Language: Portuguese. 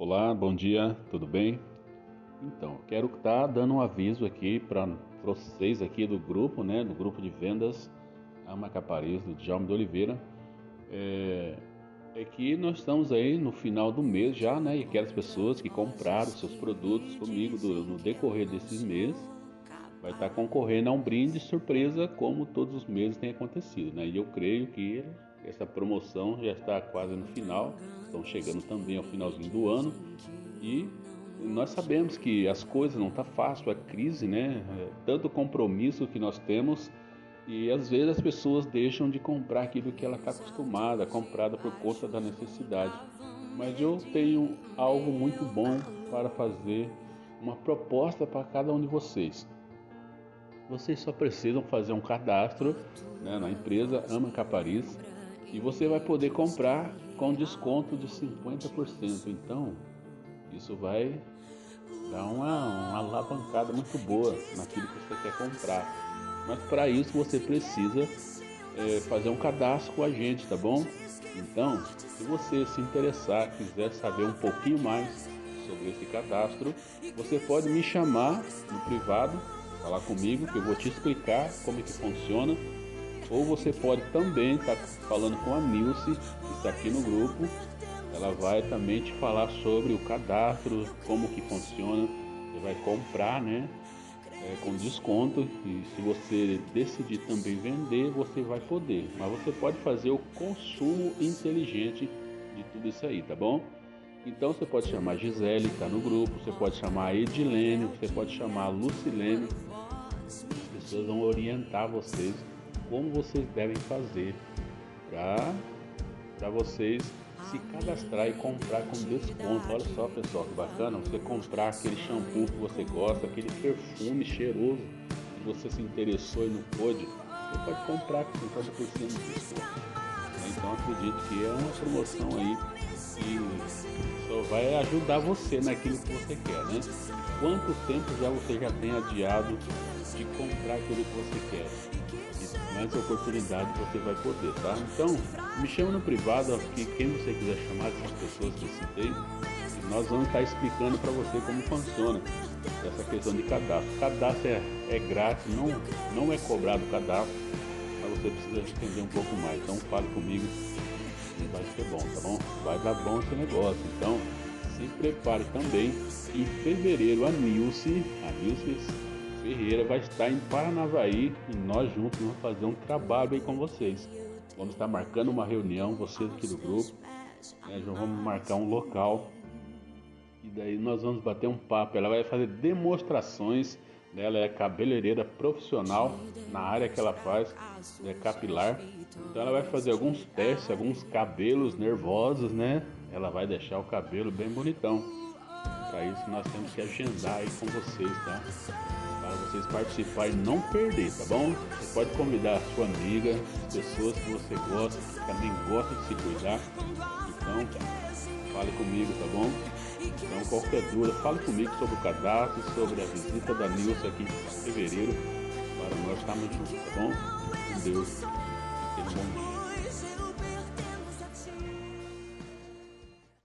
Olá, bom dia, tudo bem? Então, quero estar tá dando um aviso aqui para vocês aqui do grupo, né, do grupo de vendas Amacapariz, do Djalma de Oliveira, é, é, que nós estamos aí no final do mês já, né, e aquelas pessoas que compraram seus produtos comigo do, no decorrer desses meses, vai estar tá concorrendo a um brinde surpresa como todos os meses tem acontecido, né, e eu creio que essa promoção já está quase no final, estão chegando também ao finalzinho do ano e nós sabemos que as coisas não tá fácil, a crise, né? É tanto compromisso que nós temos e às vezes as pessoas deixam de comprar aquilo que ela está acostumada, comprada por conta da necessidade. Mas eu tenho algo muito bom para fazer uma proposta para cada um de vocês. Vocês só precisam fazer um cadastro né, na empresa Ama Capariz e você vai poder comprar com desconto de 50%. Então, isso vai dar uma, uma alavancada muito boa naquilo que você quer comprar. Mas para isso você precisa é, fazer um cadastro com a gente, tá bom? Então, se você se interessar, quiser saber um pouquinho mais sobre esse cadastro, você pode me chamar no privado, falar comigo que eu vou te explicar como é que funciona ou você pode também estar tá falando com a Nilce, que está aqui no grupo. Ela vai também te falar sobre o cadastro, como que funciona. Você vai comprar, né? É, com desconto e se você decidir também vender, você vai poder. Mas você pode fazer o consumo inteligente de tudo isso aí, tá bom? Então você pode chamar Gisele, que está no grupo, você pode chamar Edilene, você pode chamar Lucilene. As pessoas vão orientar vocês como vocês devem fazer para vocês se cadastrar e comprar com desconto. Olha só, pessoal, que bacana você comprar aquele shampoo que você gosta, aquele perfume cheiroso que você se interessou e não pôde. Você pode comprar com 50% de desconto. Então acredito que é uma promoção aí que só vai ajudar você naquilo que você quer, né? Quanto tempo já você já tem adiado de comprar aquilo que você quer? Mais oportunidade você vai poder, tá? Então, me chama no privado aqui, quem você quiser chamar, essas pessoas que eu citei, nós vamos estar explicando para você como funciona essa questão de cadastro. Cadastro é, é grátis, não, não é cobrado cadastro, mas você precisa entender um pouco mais. Então, fale comigo e vai ser bom, tá bom? Vai dar bom esse negócio. Então, se prepare também. Em fevereiro, a Nilce, a Nilce Ferreira vai estar em Paranavaí e nós juntos vamos fazer um trabalho aí com vocês. Vamos estar marcando uma reunião, vocês aqui do grupo, né, já vamos marcar um local e daí nós vamos bater um papo. Ela vai fazer demonstrações. Né, ela é cabeleireira profissional na área que ela faz, é capilar. Então ela vai fazer alguns testes, alguns cabelos nervosos, né? Ela vai deixar o cabelo bem bonitão. Isso nós temos que agendar aí com vocês, tá? para vocês participarem e não perder, tá bom? Você pode convidar a sua amiga, pessoas que você gosta, que também gostam de se cuidar. Então, fale comigo, tá bom? Então, qualquer dúvida, fale comigo sobre o cadastro, sobre a visita da Nilson aqui em fevereiro, para nós estarmos juntos, tá bom? Com Deus. Tenha um bom dia.